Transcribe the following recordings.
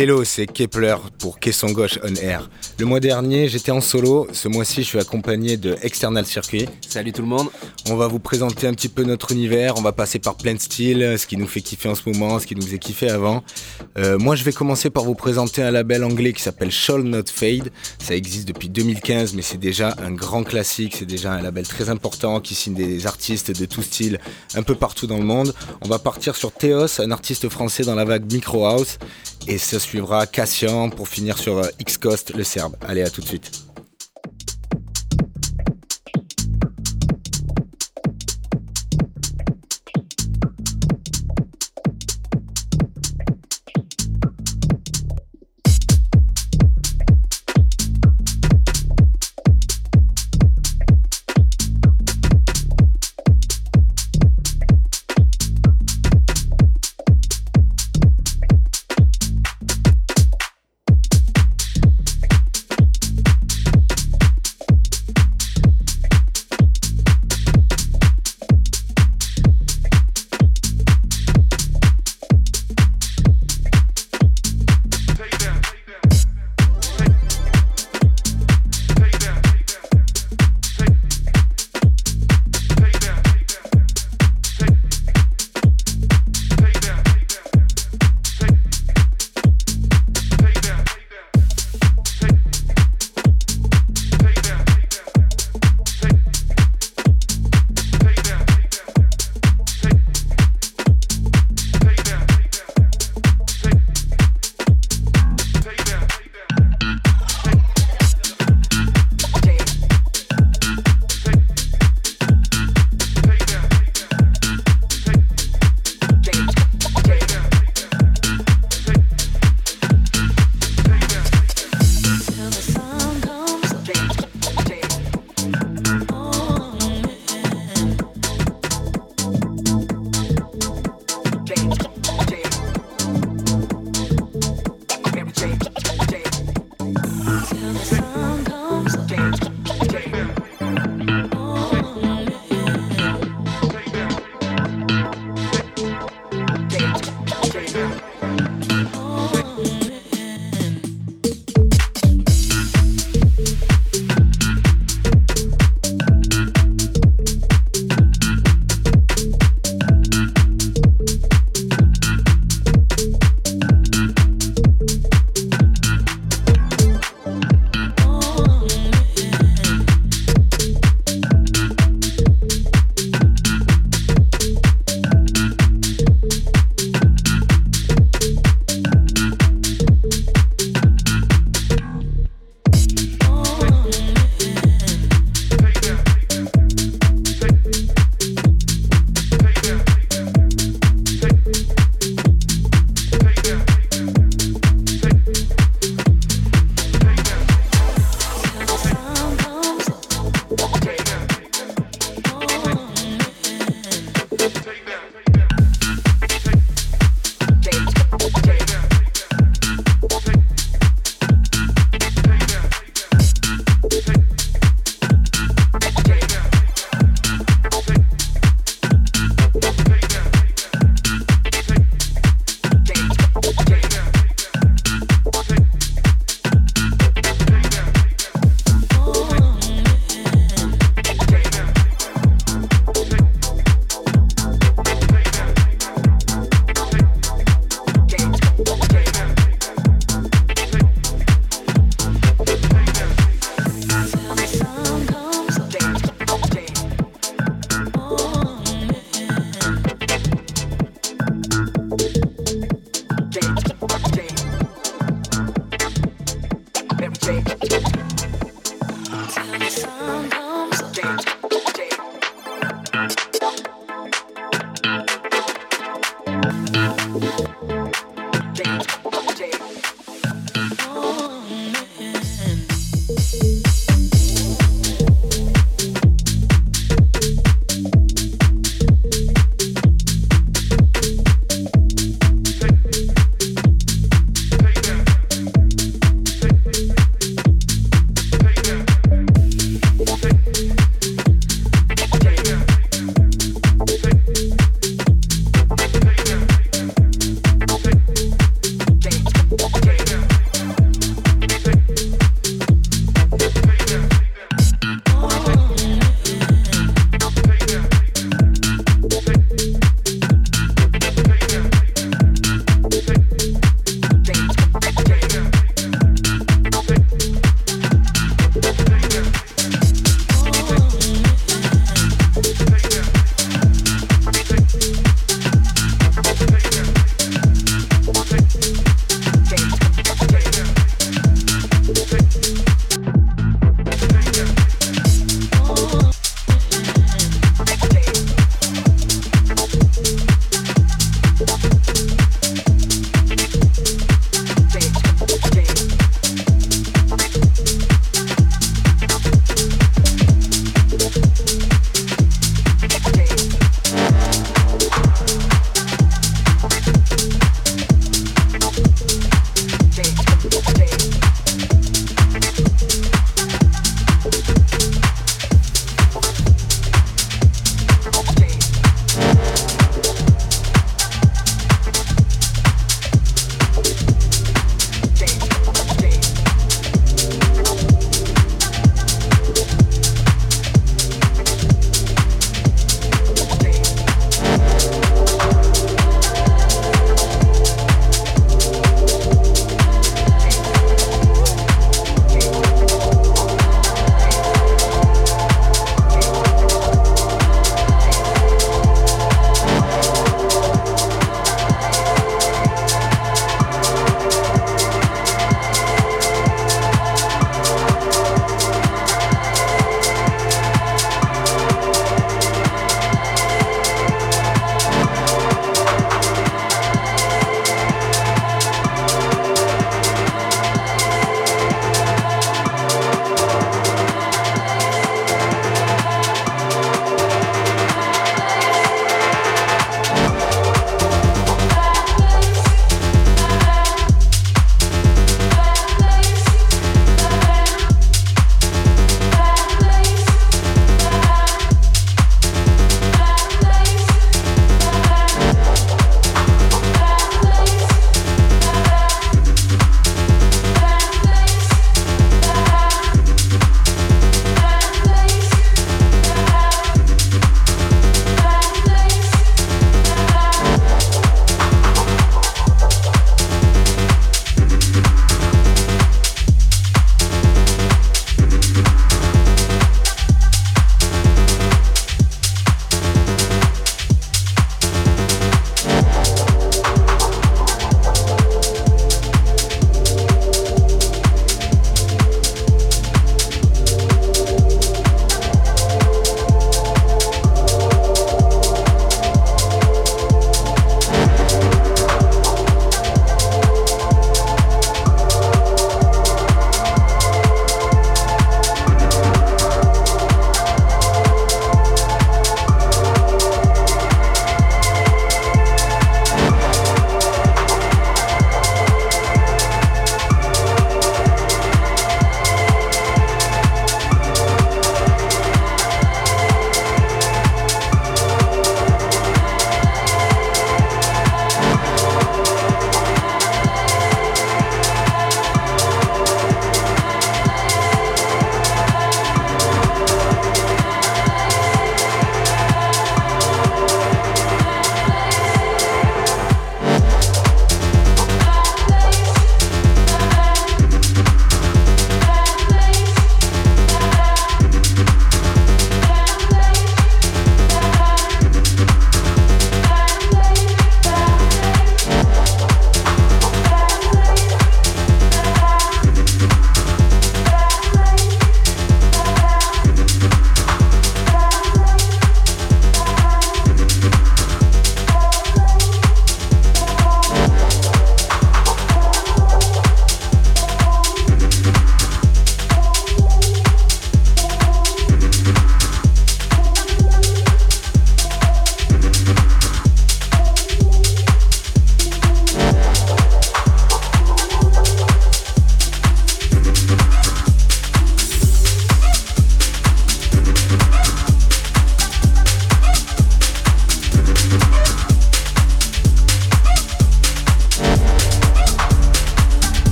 Hello, c'est Kepler pour Caisson Gauche On Air. Le mois dernier, j'étais en solo. Ce mois-ci, je suis accompagné de External Circuit. Salut tout le monde. On va vous présenter un petit peu notre univers. On va passer par plein de styles, ce qui nous fait kiffer en ce moment, ce qui nous faisait kiffer avant. Euh, moi, je vais commencer par vous présenter un label anglais qui s'appelle Shall Not Fade. Ça existe depuis 2015, mais c'est déjà un grand classique. C'est déjà un label très important qui signe des artistes de tout style un peu partout dans le monde. On va partir sur Theos, un artiste français dans la vague Micro House. Et ça suivra Cassian pour finir sur euh, X-Coast, le Serbe. Allez, à tout de suite.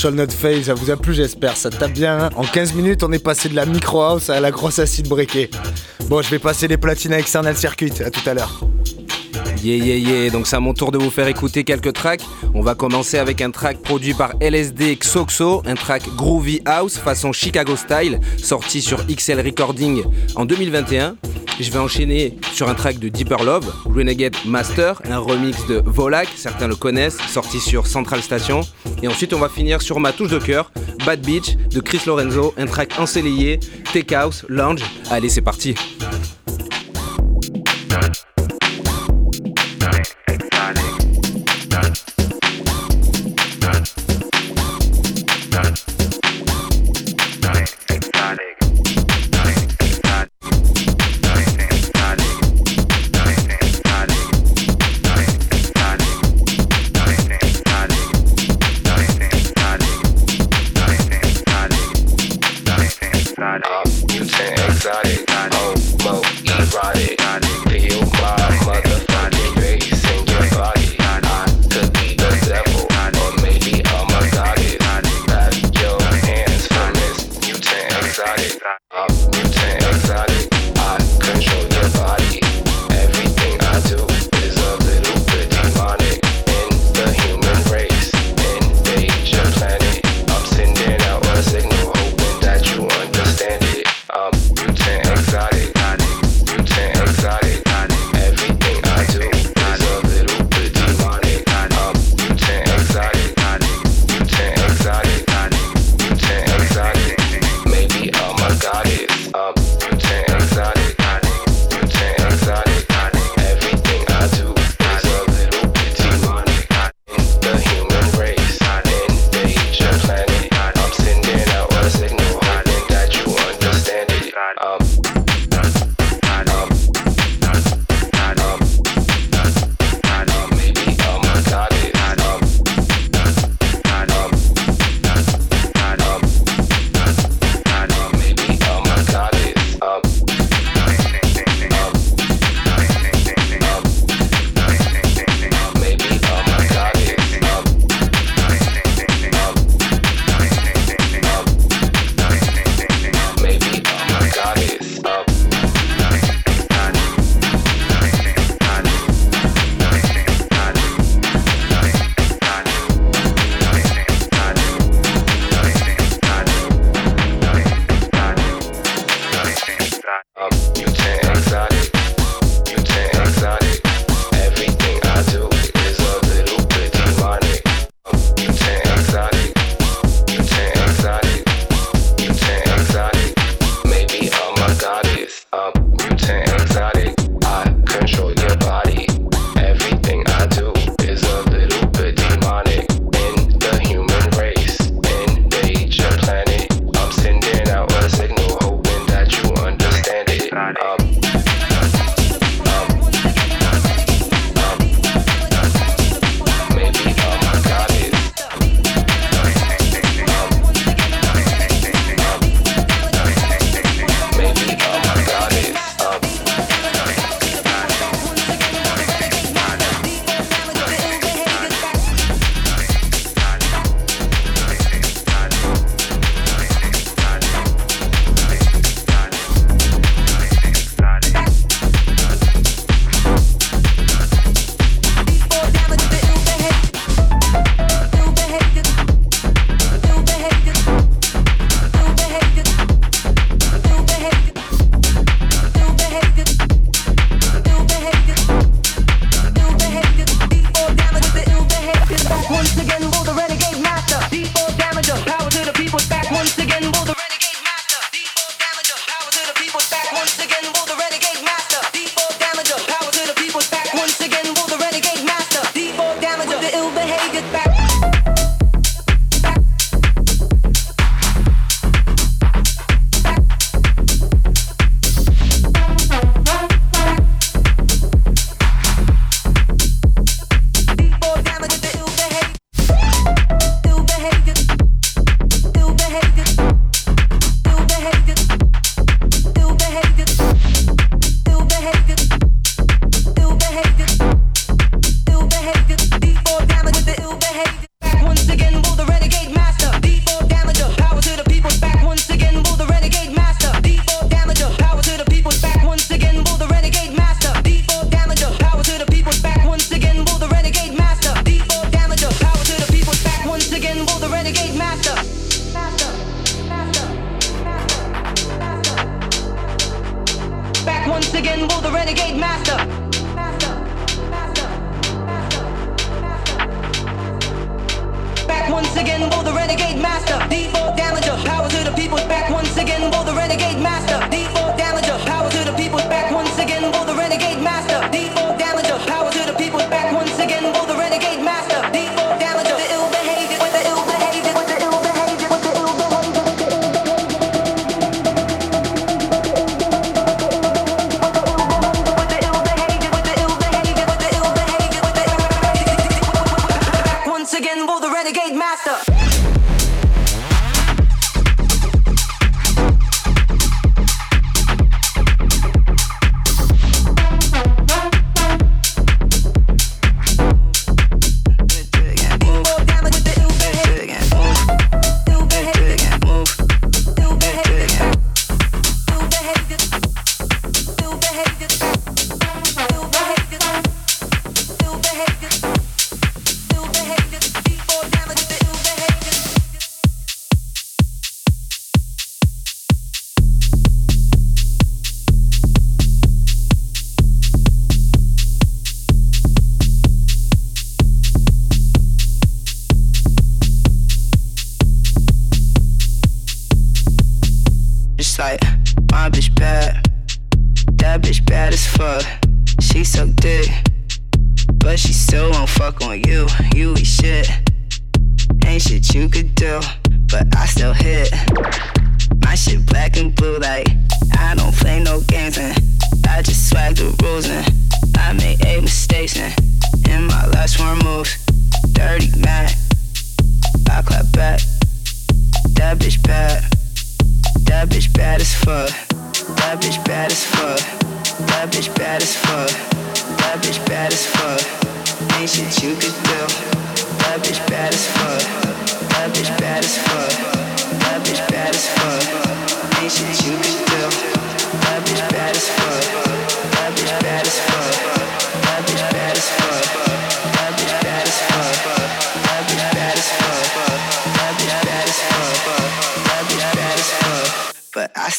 Shall Not ça vous a plu, j'espère. Ça tape bien. Hein. en 15 minutes, on est passé de la micro house à la grosse acide briquée. Bon, je vais passer les platines à External Circuit. À tout à l'heure. Yeah yeah yeah, donc c'est à mon tour de vous faire écouter quelques tracks. On va commencer avec un track produit par LSD Xoxo, un track Groovy House façon Chicago Style, sorti sur XL Recording en 2021. Je vais enchaîner sur un track de Deeper Love, Renegade Master, un remix de Volak, certains le connaissent, sorti sur Central Station. Et ensuite on va finir sur ma touche de cœur, Bad Beach de Chris Lorenzo, un track ensoleillé, Take House, Lounge. Allez c'est parti.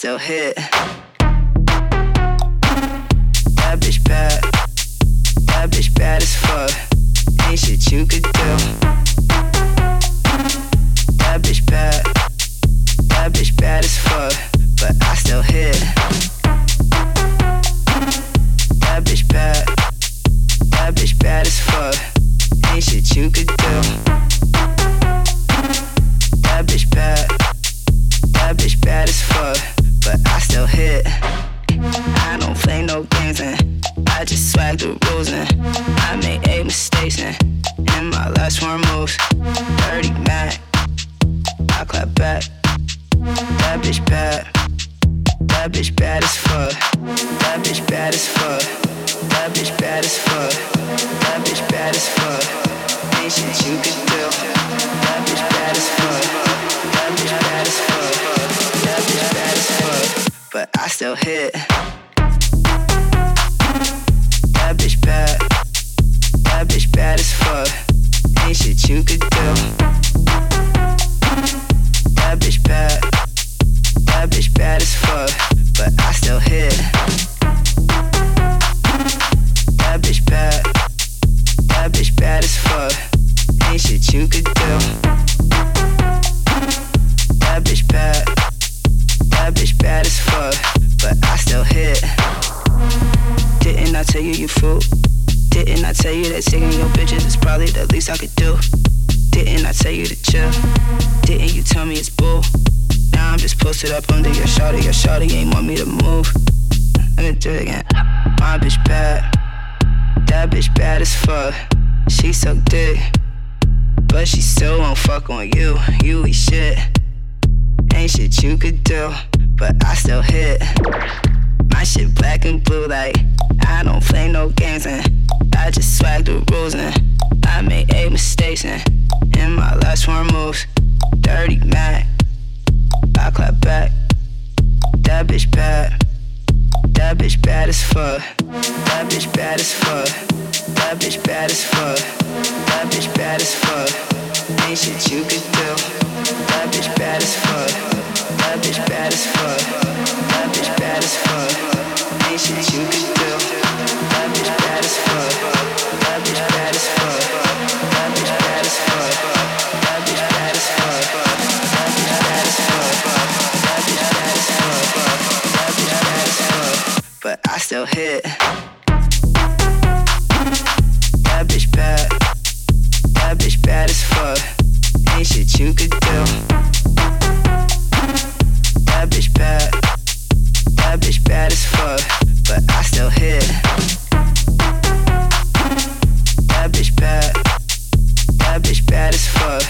still hit. tell you to chill. Didn't you tell me it's bull? Now I'm just posted up under your shawty. Your shawty ain't want me to move. Let me do it again. My bitch bad. That bitch bad as fuck. She suck dick. But she still won't fuck on you. You eat shit. Ain't shit you could do. But I still hit. My shit black and blue like I don't play no games and I just swag the rules and I made eight mistakes and in my last four moves. Dirty Mac, I clap back. That bitch bad. That bitch bad as fuck. That bitch bad as fuck. That bitch bad as fuck. That bitch bad as fuck. Ain't shit you could do. That bitch bad as fuck. That bitch bad as fuck. That bitch bad as fuck. Ain't shit you could do. That bitch bad as fuck. That bitch bad as fuck. Still hit. That bitch bad. That bitch bad as fuck. Ain't shit you could do. That bitch bad. That bitch bad as fuck. But I still hit. That bitch bad. That bitch bad as fuck.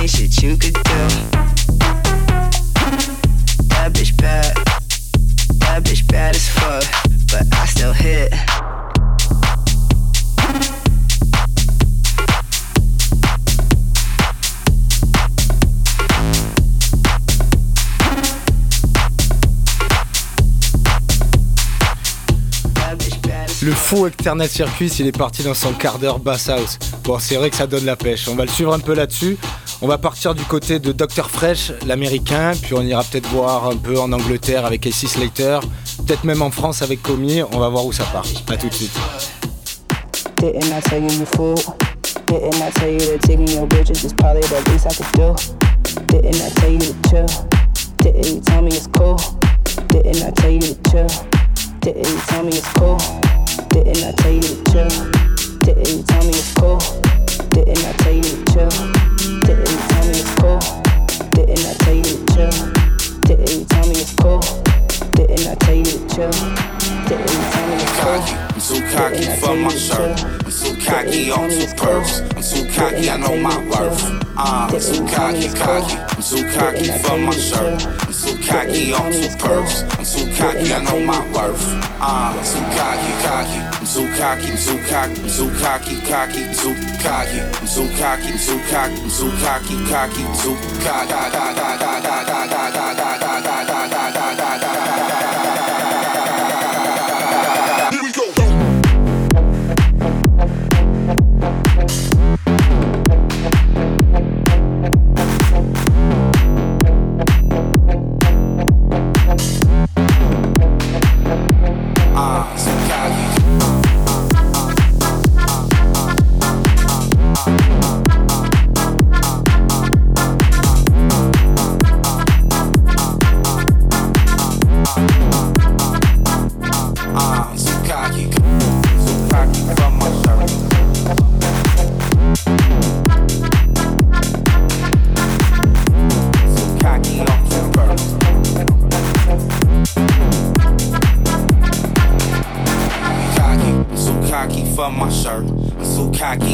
Ain't shit you could do. Le fou Eternal Circus, il est parti dans son quart d'heure bass house. Bon, c'est vrai que ça donne la pêche. On va le suivre un peu là-dessus. On va partir du côté de Dr. Fresh, l'américain, puis on ira peut-être voir un peu en Angleterre avec AC Slater, peut-être même en France avec Comi. On va voir où ça part. À tout de suite. Didn't I tell you to chill? Didn't tell me it's cool? Didn't I tell you to chill? Didn't tell me it's cool? Didn't I tell you to chill? Didn't you tell me it's cool? Didn't I tell you to chill? Didn't you tell me it's cool? I'm so cocky for my shirt. I'm so cocky on two purse. I'm so cocky, I know my worth. Uh, I'm so cocky, cocky. I'm so cocky for my shirt. I'm so cocky on two purse. I'm so cocky, I know my worth. Uh, I'm so cocky, cocky. I'm so cocky, I'm so cocky, I'm so cocky, cocky, I'm cocky. I'm so cocky, I'm so cocky, I'm so cocky, cocky, so cocky.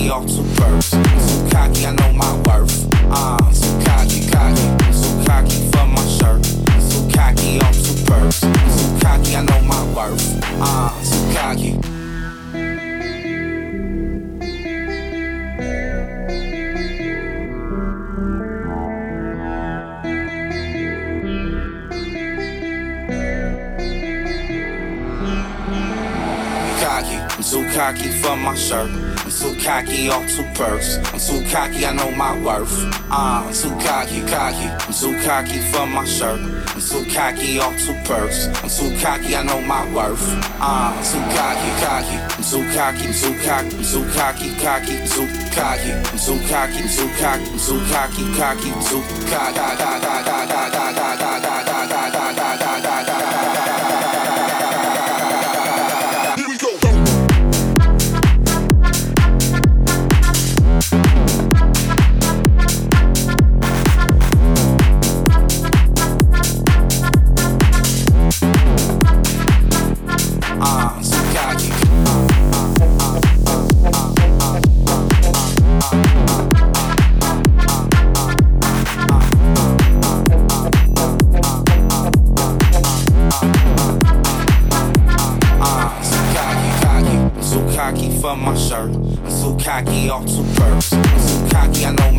Cocky off two birds. So cocky, I know my worth. Ah, I'm cocky, cocky. I'm cocky for my shirt. I'm cocky off two birds. I'm cocky, I know my worth. Ah, I'm cocky. cocky. I'm so cocky for my shirt. Cocky off two perks. I'm so cocky, I know my worth. Ah, I'm so cocky, cocky. I'm so cocky for my shirt. I'm so cocky off two perks. I'm so cocky, I know my worth. Ah, I'm so cocky, cocky. I'm so cocky, I'm so cocky, I'm so cocky, cocky, I'm so cocky. I'm so cocky, I'm so cocky, I'm so cocky, cocky, I'm so cocky. Da da cocky, I'm too perfect. Too cocky, I know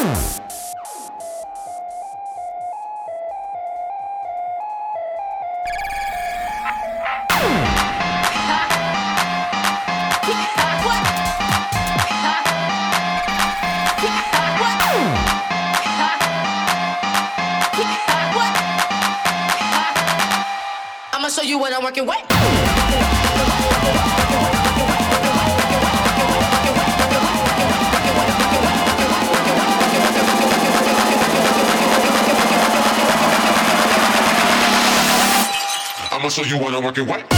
Mm. It what?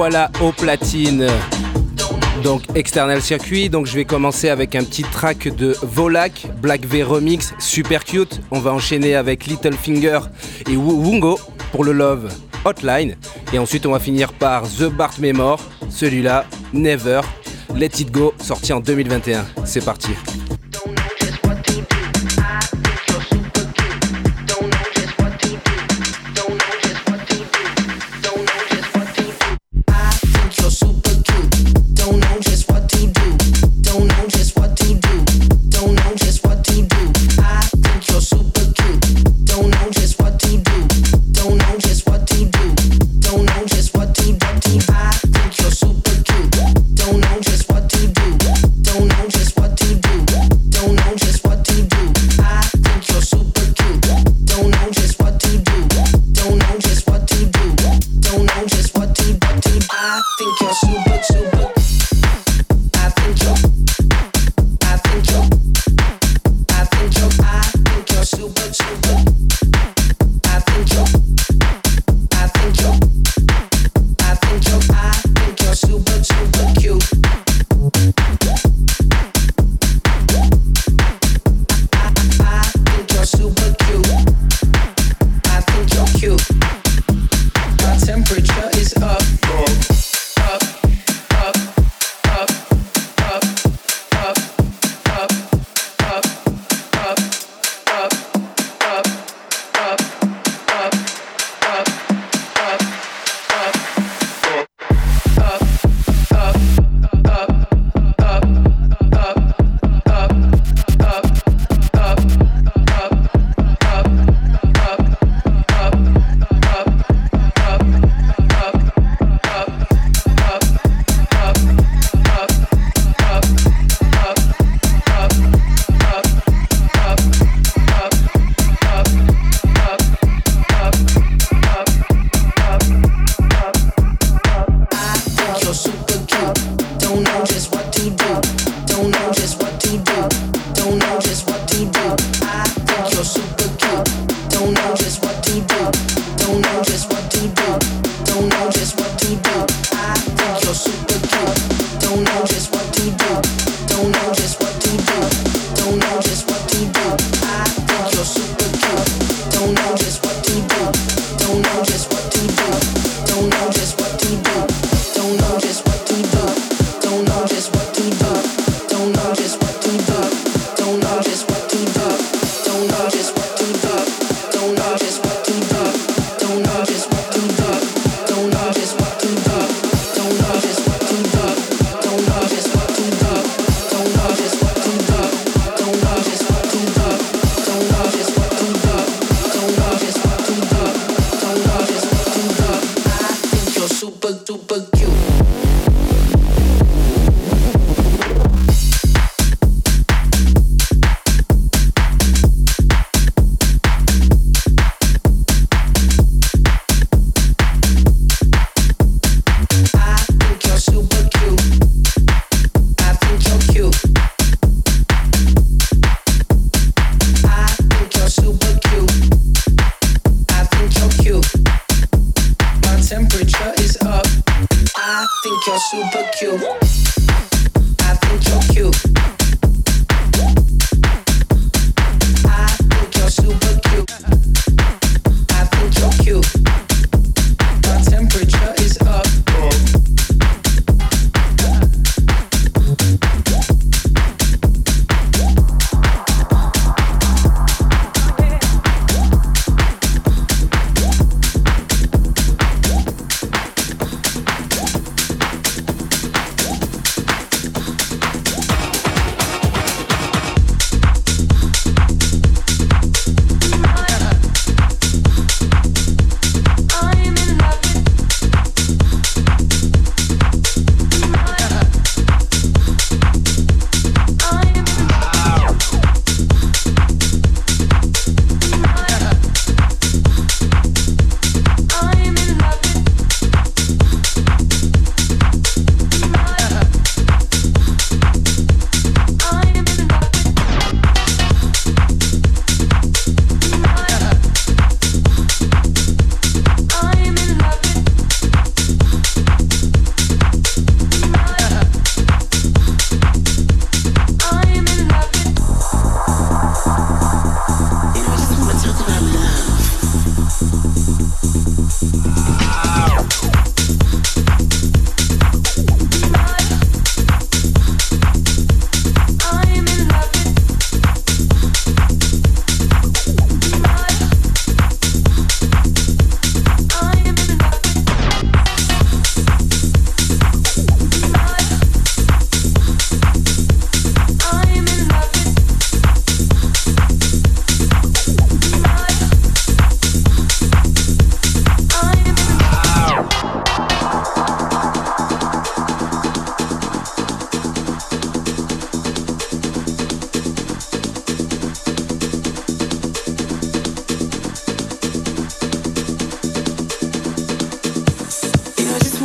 Revoilà au platine. Donc external circuit, donc je vais commencer avec un petit track de Volak, Black V Remix, super cute. On va enchaîner avec Little Finger et Wungo pour le Love Hotline. Et ensuite on va finir par The Bart Memor, celui-là, Never, Let It Go, sorti en 2021. C'est parti.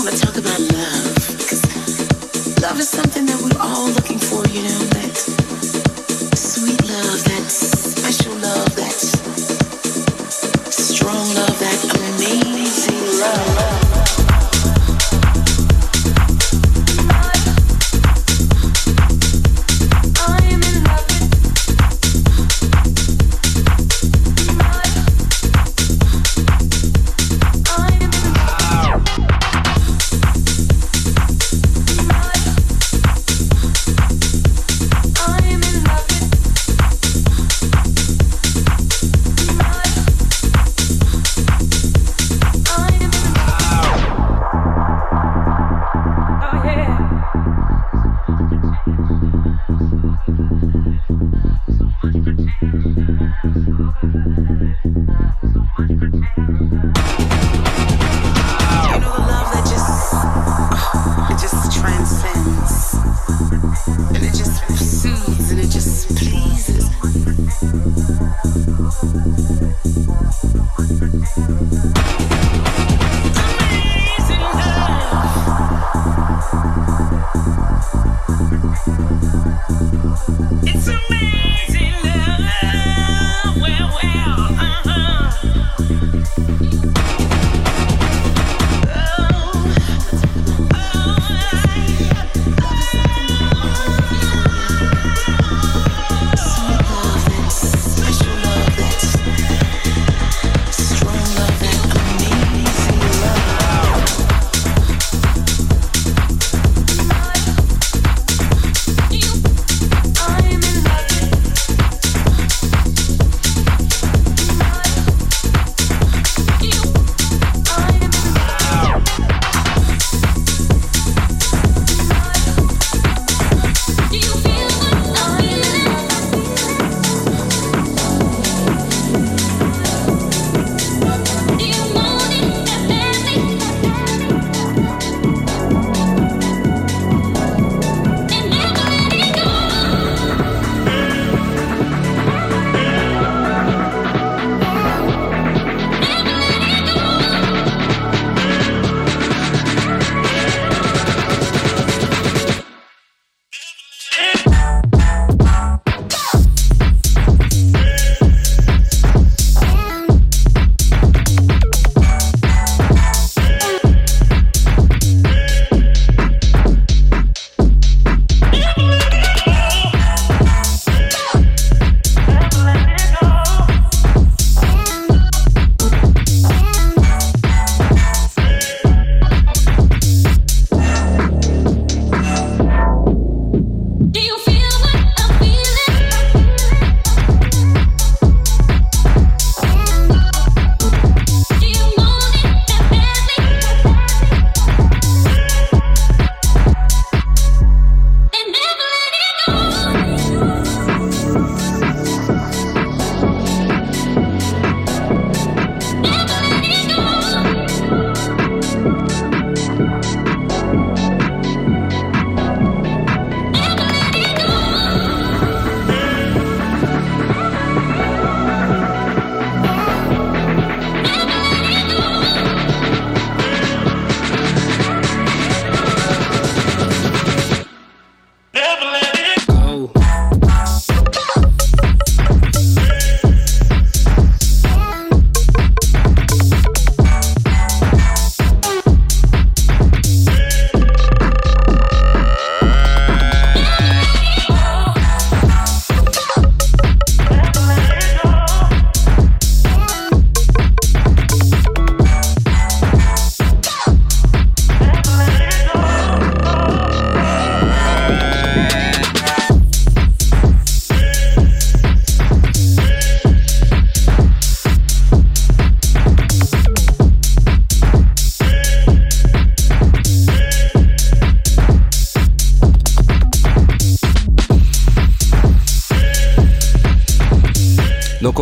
want to talk about love because love is something that we're all looking for, you know, that sweet love, that special love.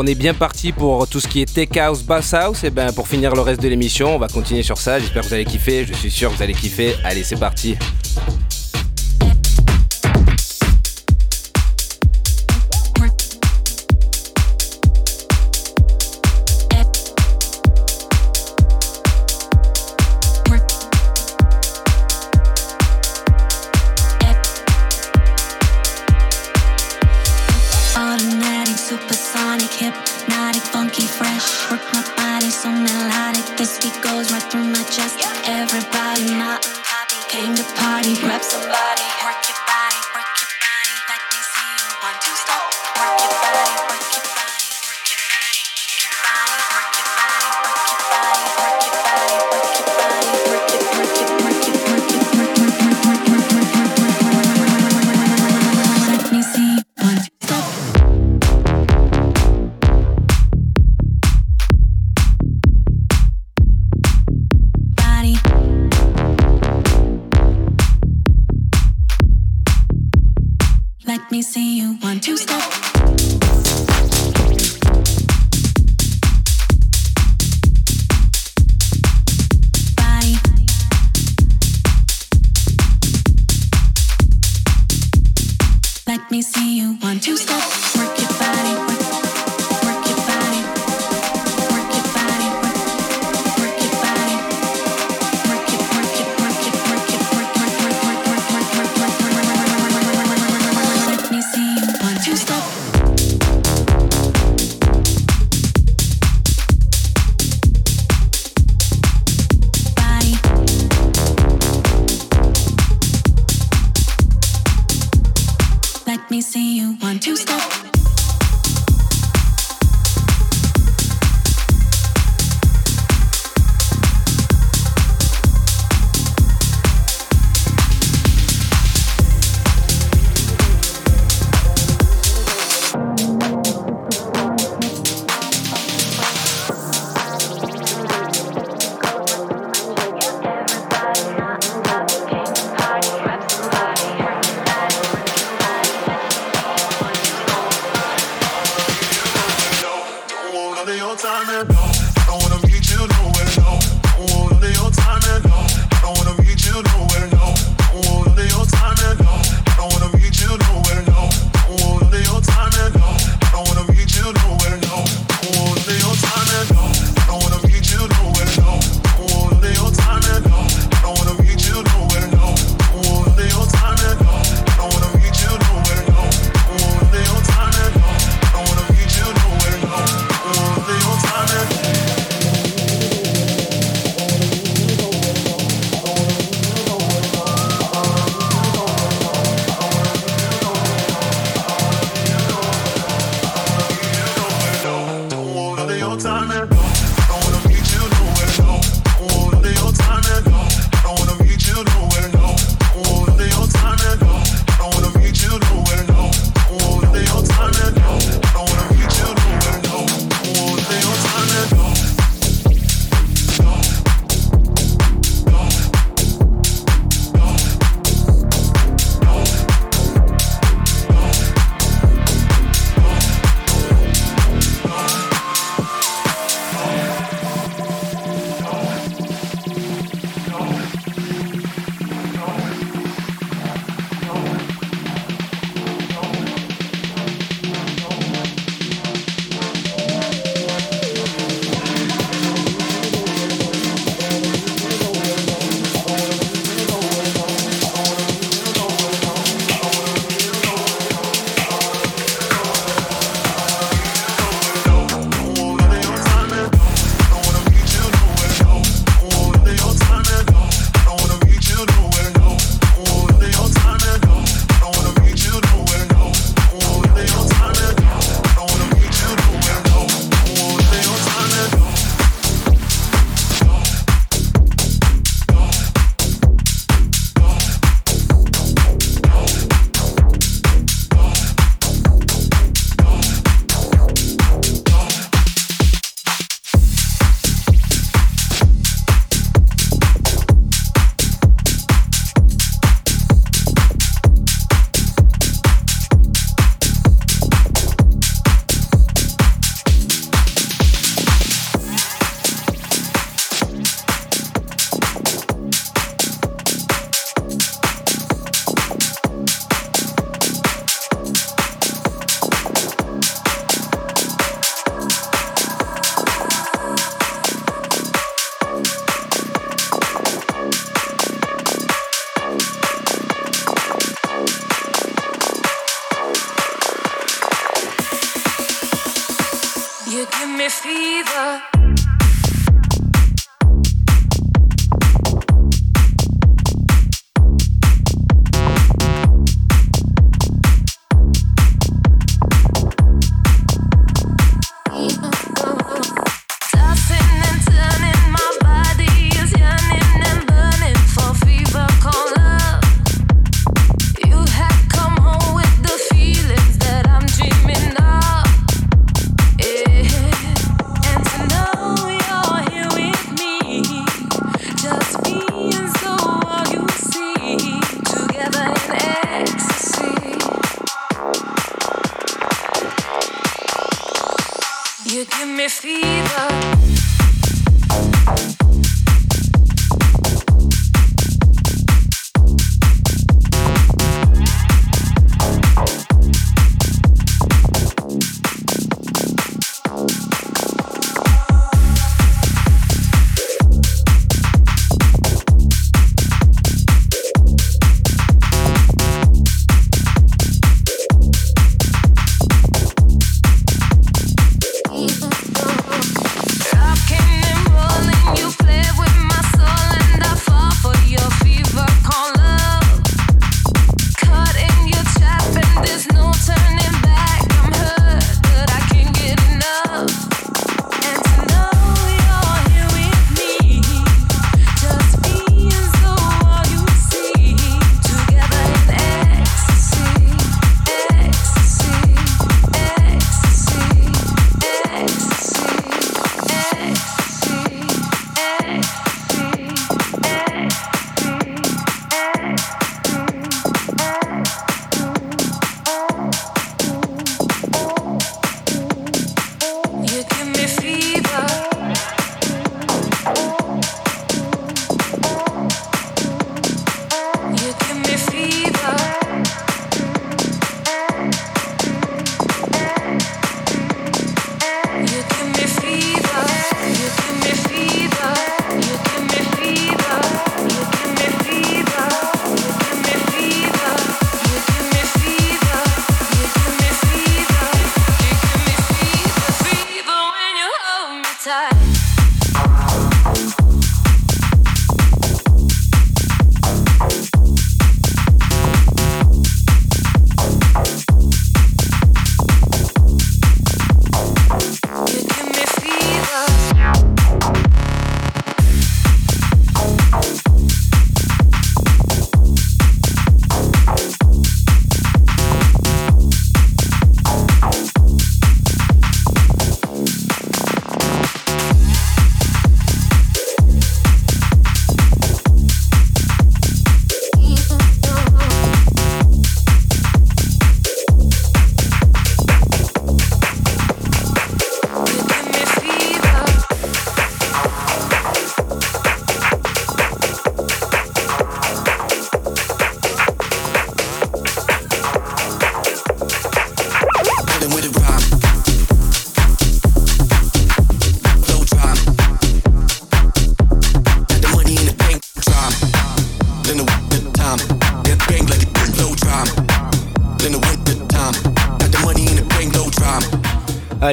On est bien parti pour tout ce qui est tech house, bass house. Et ben pour finir le reste de l'émission, on va continuer sur ça. J'espère que vous allez kiffer. Je suis sûr que vous allez kiffer. Allez, c'est parti.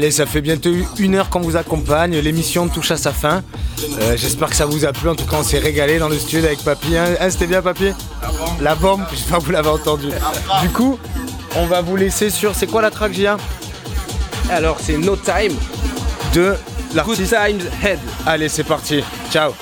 Allez, ça fait bientôt une heure qu'on vous accompagne. L'émission touche à sa fin. Euh, j'espère que ça vous a plu. En tout cas, on s'est régalé dans le studio avec Papy. Hein, hein, C'était bien, Papy La bombe. J'espère que vous l'avez entendu. Du coup, on va vous laisser sur. C'est quoi la track, Gia Alors, c'est No Time De Good l'artiste. Times Head. Allez, c'est parti. Ciao.